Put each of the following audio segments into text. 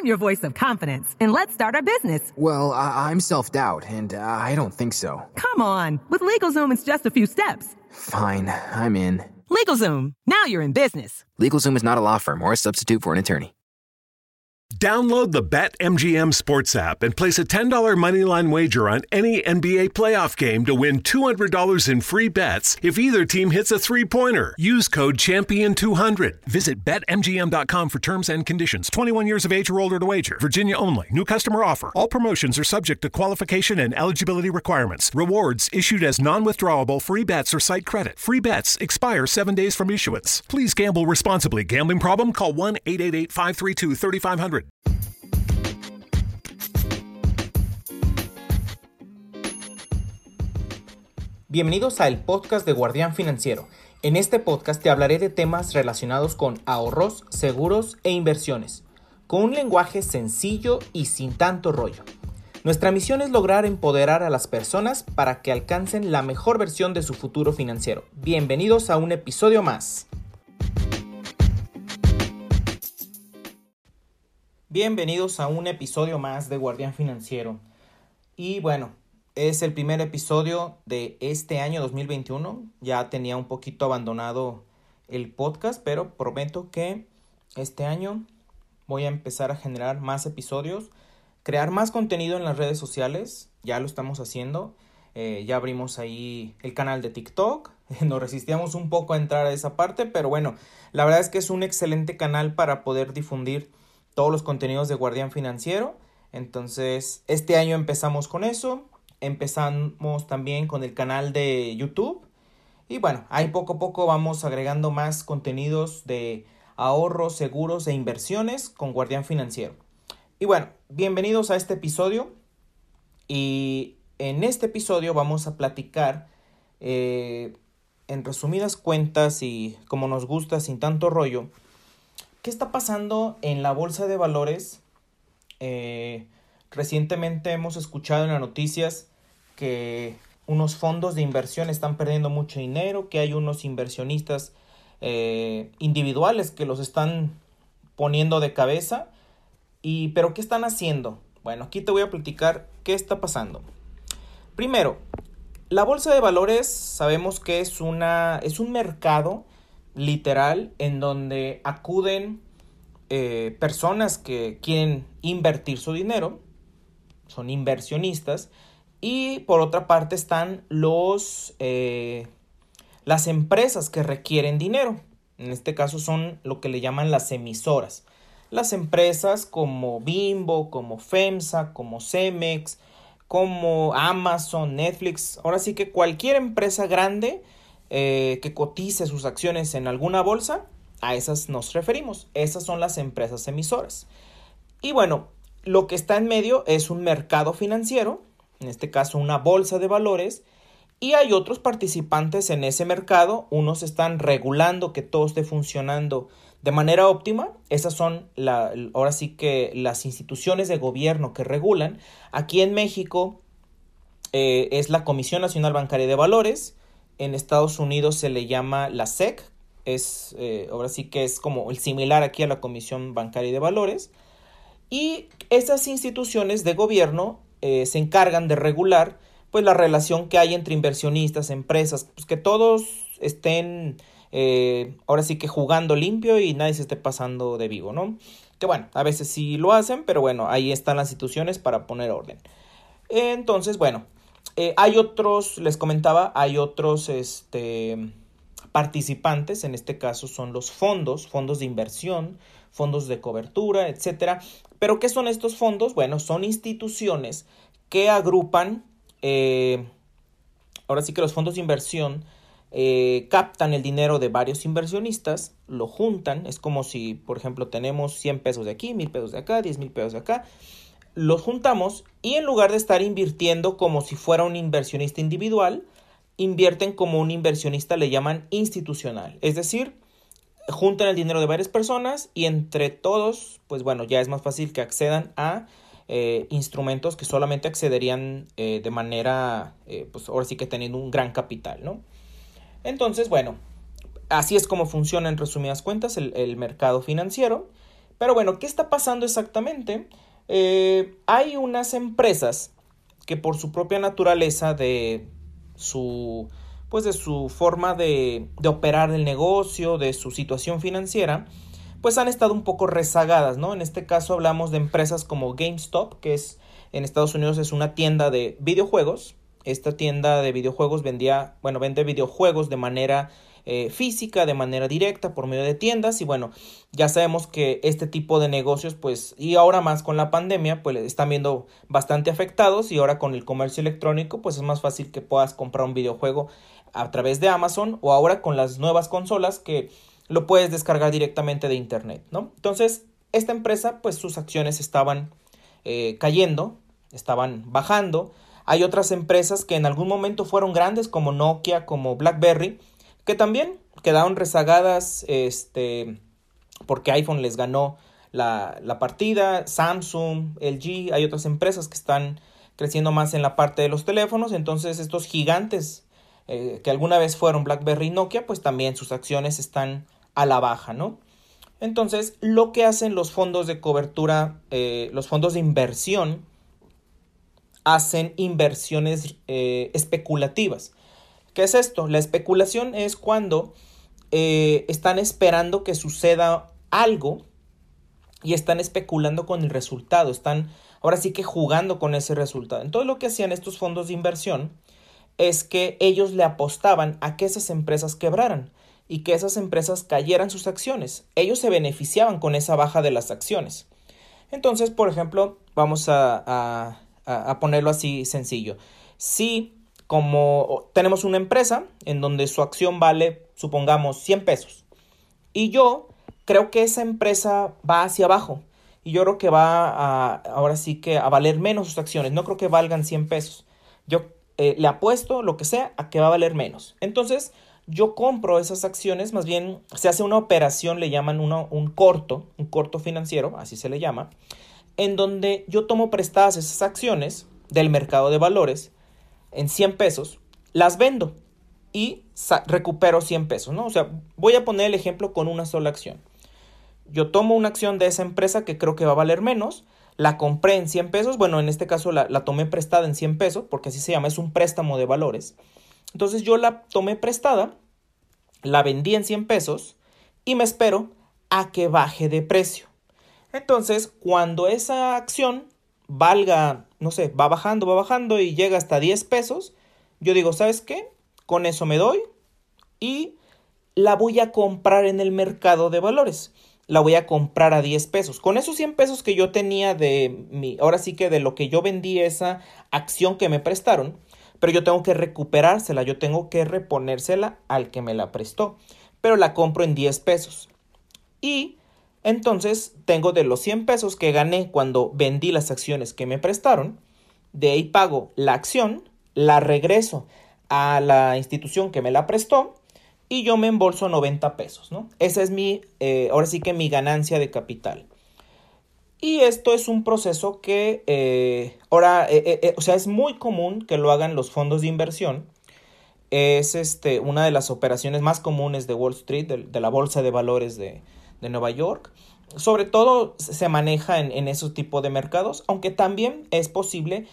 I'm your voice of confidence, and let's start our business. Well, I- am self doubt, and uh, I don't think so. Come on. With LegalZoom, it's just a few steps. Fine, I'm in. LegalZoom, now you're in business. LegalZoom is not a law firm or a substitute for an attorney. Download the BetMGM Sports app and place a $10 moneyline wager on any NBA playoff game to win $200 in free bets if either team hits a three pointer. Use code Champion200. Visit BetMGM.com for terms and conditions. 21 years of age or older to wager. Virginia only. New customer offer. All promotions are subject to qualification and eligibility requirements. Rewards issued as non withdrawable free bets or site credit. Free bets expire seven days from issuance. Please gamble responsibly. Gambling problem? Call 1 888 532 3500. Bienvenidos al podcast de Guardián Financiero. En este podcast te hablaré de temas relacionados con ahorros, seguros e inversiones, con un lenguaje sencillo y sin tanto rollo. Nuestra misión es lograr empoderar a las personas para que alcancen la mejor versión de su futuro financiero. Bienvenidos a un episodio más. Bienvenidos a un episodio más de Guardián Financiero. Y bueno, es el primer episodio de este año 2021. Ya tenía un poquito abandonado el podcast, pero prometo que este año voy a empezar a generar más episodios, crear más contenido en las redes sociales. Ya lo estamos haciendo. Eh, ya abrimos ahí el canal de TikTok. Nos resistíamos un poco a entrar a esa parte, pero bueno, la verdad es que es un excelente canal para poder difundir todos los contenidos de Guardián Financiero. Entonces, este año empezamos con eso. Empezamos también con el canal de YouTube. Y bueno, ahí poco a poco vamos agregando más contenidos de ahorros, seguros e inversiones con Guardián Financiero. Y bueno, bienvenidos a este episodio. Y en este episodio vamos a platicar eh, en resumidas cuentas y como nos gusta sin tanto rollo ¿Qué está pasando en la bolsa de valores? Eh, recientemente hemos escuchado en las noticias que unos fondos de inversión están perdiendo mucho dinero, que hay unos inversionistas eh, individuales que los están poniendo de cabeza. Y, pero ¿qué están haciendo? Bueno, aquí te voy a platicar qué está pasando. Primero, la bolsa de valores sabemos que es, una, es un mercado literal en donde acuden eh, personas que quieren invertir su dinero, son inversionistas, y por otra parte están los, eh, las empresas que requieren dinero. En este caso son lo que le llaman las emisoras. Las empresas como Bimbo, como FEMSA, como Cemex, como Amazon, Netflix. Ahora sí que cualquier empresa grande eh, que cotice sus acciones en alguna bolsa, a esas nos referimos. Esas son las empresas emisoras. Y bueno, lo que está en medio es un mercado financiero, en este caso una bolsa de valores, y hay otros participantes en ese mercado. Unos están regulando que todo esté funcionando de manera óptima. Esas son ahora sí que las instituciones de gobierno que regulan. Aquí en México eh, es la Comisión Nacional Bancaria de Valores en Estados Unidos se le llama la SEC, es, eh, ahora sí que es como el similar aquí a la Comisión Bancaria de Valores. Y esas instituciones de gobierno eh, se encargan de regular pues la relación que hay entre inversionistas, empresas, pues que todos estén eh, ahora sí que jugando limpio y nadie se esté pasando de vivo, ¿no? Que bueno, a veces sí lo hacen, pero bueno, ahí están las instituciones para poner orden. Entonces, bueno, eh, hay otros, les comentaba, hay otros este, participantes, en este caso son los fondos, fondos de inversión, fondos de cobertura, etcétera. Pero, ¿qué son estos fondos? Bueno, son instituciones que agrupan, eh, ahora sí que los fondos de inversión eh, captan el dinero de varios inversionistas, lo juntan, es como si, por ejemplo, tenemos 100 pesos de aquí, 1000 pesos de acá, 10 mil pesos de acá, los juntamos y en lugar de estar invirtiendo como si fuera un inversionista individual, invierten como un inversionista le llaman institucional. Es decir, juntan el dinero de varias personas y entre todos, pues bueno, ya es más fácil que accedan a eh, instrumentos que solamente accederían eh, de manera, eh, pues ahora sí que teniendo un gran capital, ¿no? Entonces, bueno, así es como funciona en resumidas cuentas el mercado financiero. Pero bueno, ¿qué está pasando exactamente? Eh, hay unas empresas que por su propia naturaleza de su pues de su forma de, de operar el negocio, de su situación financiera, pues han estado un poco rezagadas, ¿no? En este caso hablamos de empresas como GameStop, que es en Estados Unidos es una tienda de videojuegos. Esta tienda de videojuegos vendía, bueno, vende videojuegos de manera eh, física, de manera directa, por medio de tiendas. Y bueno, ya sabemos que este tipo de negocios, pues, y ahora más con la pandemia, pues están viendo bastante afectados. Y ahora con el comercio electrónico, pues es más fácil que puedas comprar un videojuego a través de Amazon o ahora con las nuevas consolas que lo puedes descargar directamente de internet, ¿no? Entonces, esta empresa, pues sus acciones estaban eh, cayendo, estaban bajando. Hay otras empresas que en algún momento fueron grandes, como Nokia, como BlackBerry, que también quedaron rezagadas, este, porque iPhone les ganó la, la partida, Samsung, LG, hay otras empresas que están creciendo más en la parte de los teléfonos, entonces estos gigantes eh, que alguna vez fueron BlackBerry y Nokia, pues también sus acciones están a la baja, ¿no? Entonces, lo que hacen los fondos de cobertura, eh, los fondos de inversión, hacen inversiones eh, especulativas. ¿Qué es esto? La especulación es cuando eh, están esperando que suceda algo y están especulando con el resultado, están ahora sí que jugando con ese resultado. Entonces lo que hacían estos fondos de inversión es que ellos le apostaban a que esas empresas quebraran y que esas empresas cayeran sus acciones. Ellos se beneficiaban con esa baja de las acciones. Entonces, por ejemplo, vamos a, ponerlo así sencillo. Si como tenemos una empresa en donde su acción vale, supongamos, 100 pesos, y yo creo que esa empresa va hacia abajo, y yo creo que va a, ahora sí que a valer menos sus acciones, no creo que valgan 100 pesos. Yo eh, le apuesto lo que sea a que va a valer menos. Entonces, yo compro esas acciones, más bien se hace una operación, le llaman uno, un corto, un corto financiero, así se le llama, en donde yo tomo prestadas esas acciones del mercado de valores en 100 pesos, las vendo y recupero 100 pesos, ¿no? O sea, voy a poner el ejemplo con una sola acción. Yo tomo una acción de esa empresa que creo que va a valer menos, la compré en 100 pesos, bueno, en este caso la, la tomé prestada en 100 pesos, porque así se llama, es un préstamo de valores. Entonces yo la tomé prestada, la vendí en 100 pesos y me espero a que baje de precio. Entonces, cuando esa acción valga, no sé, va bajando, va bajando y llega hasta 10 pesos, yo digo, ¿sabes qué? Con eso me doy y la voy a comprar en el mercado de valores. La voy a comprar a 10 pesos. Con esos 100 pesos que yo tenía de mi, ahora sí que de lo que yo vendí esa acción que me prestaron, pero yo tengo que recuperársela, yo tengo que reponérsela al que me la prestó, pero la compro en 10 pesos. Y entonces tengo de los 100 pesos que gané cuando vendí las acciones que me prestaron, de ahí pago la acción, la regreso a la institución que me la prestó y yo me embolso 90 pesos, ¿no? Esa es mi, eh, ahora sí que mi ganancia de capital. Y esto es un proceso que eh, ahora, eh, o sea, es muy común que lo hagan los fondos de inversión. Es este, una de las operaciones más comunes de Wall Street, de, la Bolsa de Valores de, Nueva York. Sobre todo se maneja en, en ese tipo de mercados, aunque también es posible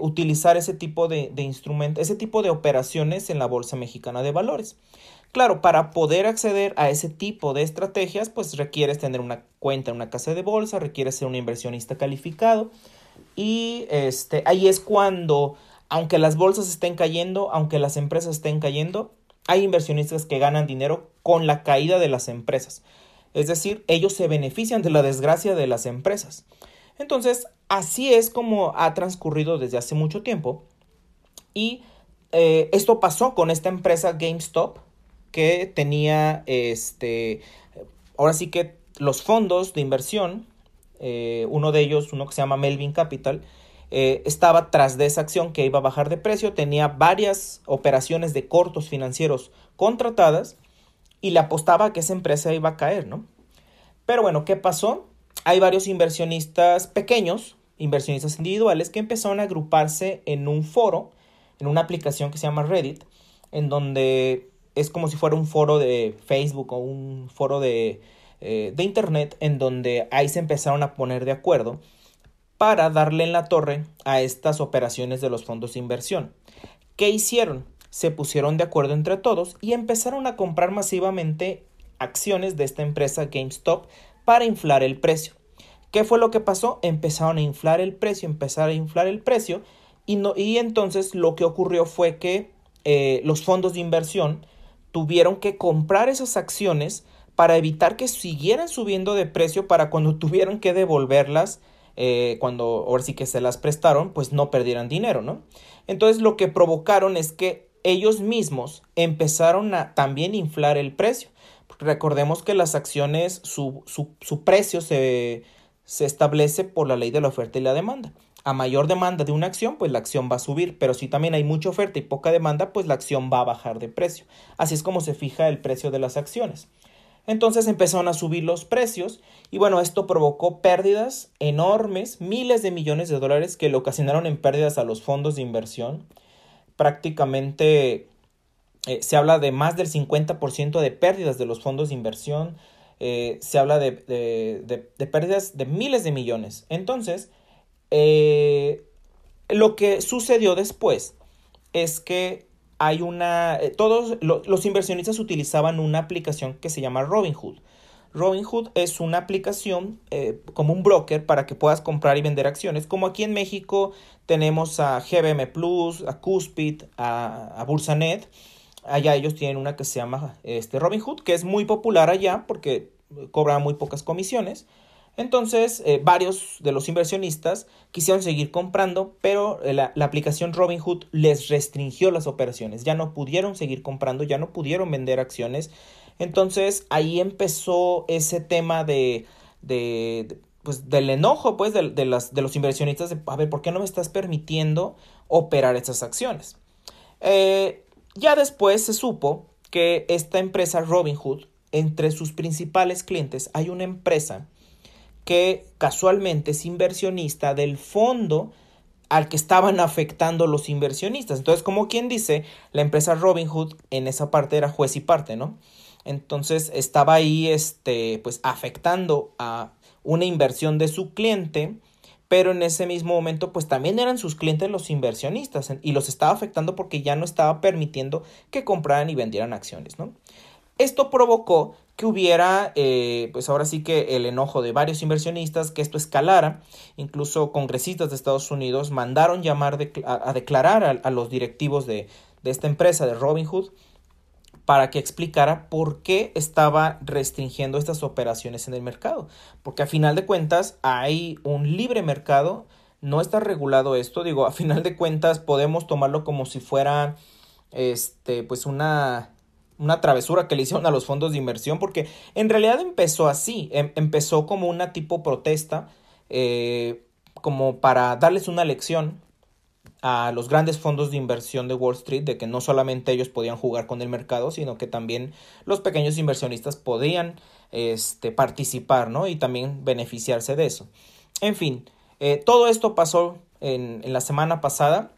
utilizar ese tipo de, de instrumentos, ese tipo de operaciones en la Bolsa Mexicana de Valores. Claro, para poder acceder a ese tipo de estrategias, pues requieres tener una cuenta en una casa de bolsa, requieres ser un inversionista calificado. Y este, ahí es cuando, aunque las bolsas estén cayendo, aunque las empresas estén cayendo, hay inversionistas que ganan dinero con la caída de las empresas. Es decir, ellos se benefician de la desgracia de las empresas. Entonces, así es como ha transcurrido desde hace mucho tiempo. Y eh, esto pasó con esta empresa GameStop, que tenía este, ahora sí que los fondos de inversión, eh, uno de ellos, uno que se llama Melvin Capital, eh, estaba tras de esa acción que iba a bajar de precio, tenía varias operaciones de cortos financieros contratadas y le apostaba a que esa empresa iba a caer, ¿no? Pero bueno, ¿qué pasó? Hay varios inversionistas pequeños, inversionistas individuales, que empezaron a agruparse en un foro, en una aplicación que se llama Reddit, en donde es como si fuera un foro de Facebook o un foro de, eh, de Internet en donde ahí se empezaron a poner de acuerdo para darle en la torre a estas operaciones de los fondos de inversión. ¿Qué hicieron? Se pusieron de acuerdo entre todos y empezaron a comprar masivamente acciones de esta empresa GameStop para inflar el precio. ¿Qué fue lo que pasó? Empezaron a inflar el precio, empezaron a inflar el precio y, no, y entonces lo que ocurrió fue que eh, los fondos de inversión tuvieron que comprar esas acciones para evitar que siguieran subiendo de precio para cuando tuvieran que devolverlas, eh, cuando ahora sí que se las prestaron, pues no perdieran dinero, ¿no? Entonces lo que provocaron es que ellos mismos empezaron a también inflar el precio. Recordemos que las acciones, su, su, precio se, se establece por la ley de la oferta y la demanda. A mayor demanda de una acción, pues la acción va a subir, pero si también hay mucha oferta y poca demanda, pues la acción va a bajar de precio. Así es como se fija el precio de las acciones. Entonces empezaron a subir los precios y bueno, esto provocó pérdidas enormes, miles de millones de dólares que le ocasionaron en pérdidas a los fondos de inversión. Prácticamente eh, se habla de más del 50% de pérdidas de los fondos de inversión. Eh, se habla de, de, pérdidas de miles de millones. Entonces, eh, lo que sucedió después es que hay una, todos los inversionistas utilizaban una aplicación que se llama Robinhood. Robinhood es una aplicación eh, como un broker para que puedas comprar y vender acciones. Como aquí en México tenemos a GBM Plus, a Cuspid, a, Bursanet. Allá ellos tienen una que se llama este, Robinhood, que es muy popular allá porque cobra muy pocas comisiones. Entonces, eh, varios de los inversionistas quisieron seguir comprando, pero eh, la, aplicación Robinhood les restringió las operaciones. Ya no pudieron seguir comprando, ya no pudieron vender acciones. Entonces, ahí empezó ese tema de, de, pues, del enojo pues, de, las, de los inversionistas de, a ver, ¿por qué no me estás permitiendo operar estas acciones? Eh, ya después se supo que esta empresa Robinhood, entre sus principales clientes, hay una empresa que casualmente es inversionista del fondo al que estaban afectando los inversionistas. Entonces, como quien dice, la empresa Robinhood en esa parte era juez y parte, ¿no? Entonces estaba ahí, este, pues afectando a una inversión de su cliente, pero en ese mismo momento, pues también eran sus clientes los inversionistas y los estaba afectando porque ya no estaba permitiendo que compraran y vendieran acciones, ¿no? Esto provocó que hubiera, eh, pues ahora sí que el enojo de varios inversionistas, que esto escalara. Incluso congresistas de Estados Unidos mandaron llamar a, declarar a, los directivos de, de esta empresa, de Robinhood, para que explicara por qué estaba restringiendo estas operaciones en el mercado. Porque a final de cuentas hay un libre mercado, no está regulado esto, digo, a final de cuentas podemos tomarlo como si fuera este pues una una travesura que le hicieron a los fondos de inversión, porque en realidad empezó así, em, empezó como una tipo protesta, eh, como para darles una lección a los grandes fondos de inversión de Wall Street de que no solamente ellos podían jugar con el mercado, sino que también los pequeños inversionistas podían este, participar, ¿no? Y también beneficiarse de eso. En fin, eh, todo esto pasó en, en la semana pasada.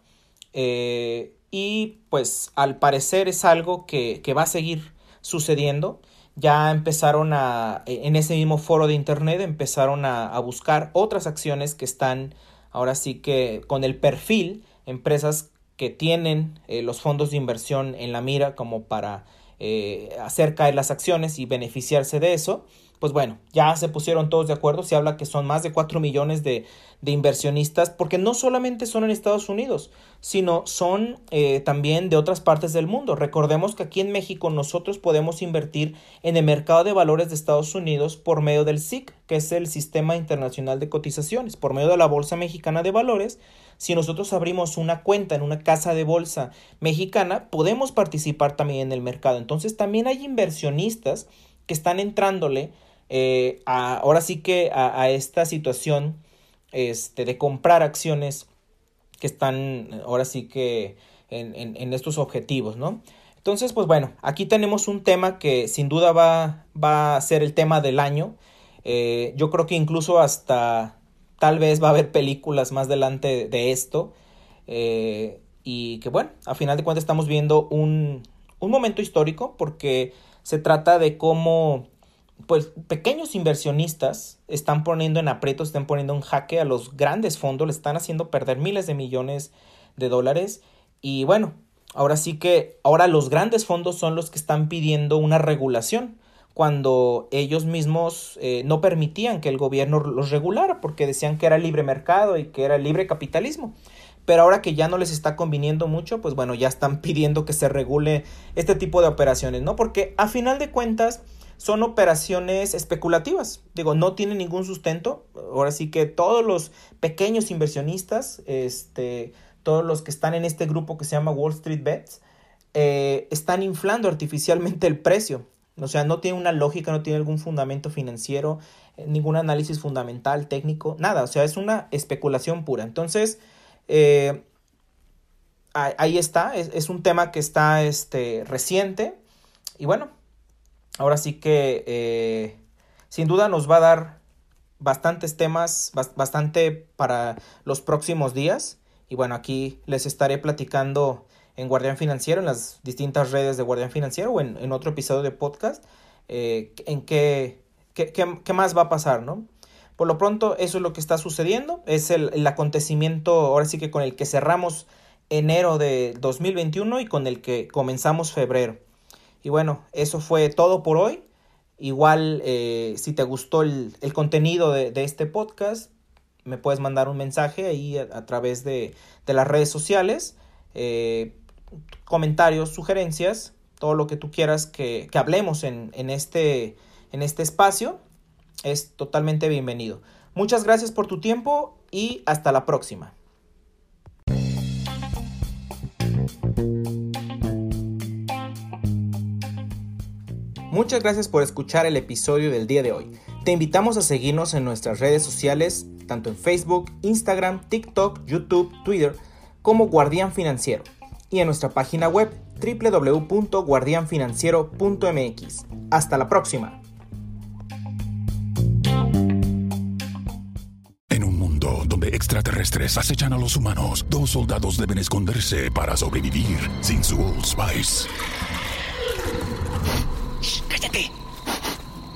Eh, y pues al parecer es algo que, va a seguir sucediendo. Ya empezaron a, en ese mismo foro de internet, empezaron a, buscar otras acciones que están ahora sí que con el perfil, empresas que tienen eh, los fondos de inversión en la mira como para eh, hacer caer las acciones y beneficiarse de eso pues bueno, ya se pusieron todos de acuerdo, se habla que son más de 4 millones de, inversionistas, porque no solamente son en Estados Unidos, sino son eh, también de otras partes del mundo. Recordemos que aquí en México nosotros podemos invertir en el mercado de valores de Estados Unidos por medio del SIC, que es el Sistema Internacional de Cotizaciones, por medio de la Bolsa Mexicana de Valores. Si nosotros abrimos una cuenta en una casa de bolsa mexicana, podemos participar también en el mercado. Entonces también hay inversionistas que están entrándole eh, ahora sí que a, esta situación este, de comprar acciones que están ahora sí que en, estos objetivos, ¿no? Entonces, pues bueno, aquí tenemos un tema que sin duda va, va a ser el tema del año. Eh, yo creo que incluso hasta tal vez va a haber películas más adelante de esto. Eh, y que bueno, a final de cuentas estamos viendo un, un momento histórico porque se trata de cómo pues pequeños inversionistas están poniendo en aprietos, están poniendo en jaque a los grandes fondos, le están haciendo perder miles de millones de dólares. Y bueno, ahora sí que ahora los grandes fondos son los que están pidiendo una regulación cuando ellos mismos eh, no permitían que el gobierno los regulara porque decían que era libre mercado y que era libre capitalismo. Pero ahora que ya no les está conviniendo mucho, pues bueno, ya están pidiendo que se regule este tipo de operaciones, ¿no? Porque a final de cuentas son operaciones especulativas. Digo, no tienen ningún sustento. Ahora sí que todos los pequeños inversionistas, este, todos los que están en este grupo que se llama Wall Street Bets, eh, están inflando artificialmente el precio. O sea, no tiene una lógica, no tiene algún fundamento financiero, eh, ningún análisis fundamental, técnico, nada. O sea, es una especulación pura. Entonces, eh, ahí está. Es, un tema que está este, reciente. Y bueno, ahora sí que eh, sin duda nos va a dar bastantes temas, bastante para los próximos días. Y bueno, aquí les estaré platicando en Guardián Financiero, en las distintas redes de Guardián Financiero o en, otro episodio de podcast, eh, en qué, qué, más va a pasar, ¿no? Por lo pronto, eso es lo que está sucediendo, es el, el acontecimiento, ahora sí que con el que cerramos enero de 2021 y con el que comenzamos febrero. Y bueno, eso fue todo por hoy. Igual, eh, si te gustó el, contenido de, este podcast, me puedes mandar un mensaje ahí a, través de, las redes sociales. Eh, comentarios, sugerencias, todo lo que tú quieras que, hablemos en, este, en este espacio es totalmente bienvenido. Muchas gracias por tu tiempo y hasta la próxima. Muchas gracias por escuchar el episodio del día de hoy. Te invitamos a seguirnos en nuestras redes sociales, tanto en Facebook, Instagram, TikTok, YouTube, Twitter, como Guardián Financiero, y en nuestra página web www.guardianfinanciero.mx. Hasta la próxima. En un mundo donde extraterrestres acechan a los humanos, dos soldados deben esconderse para sobrevivir sin su Old Spice.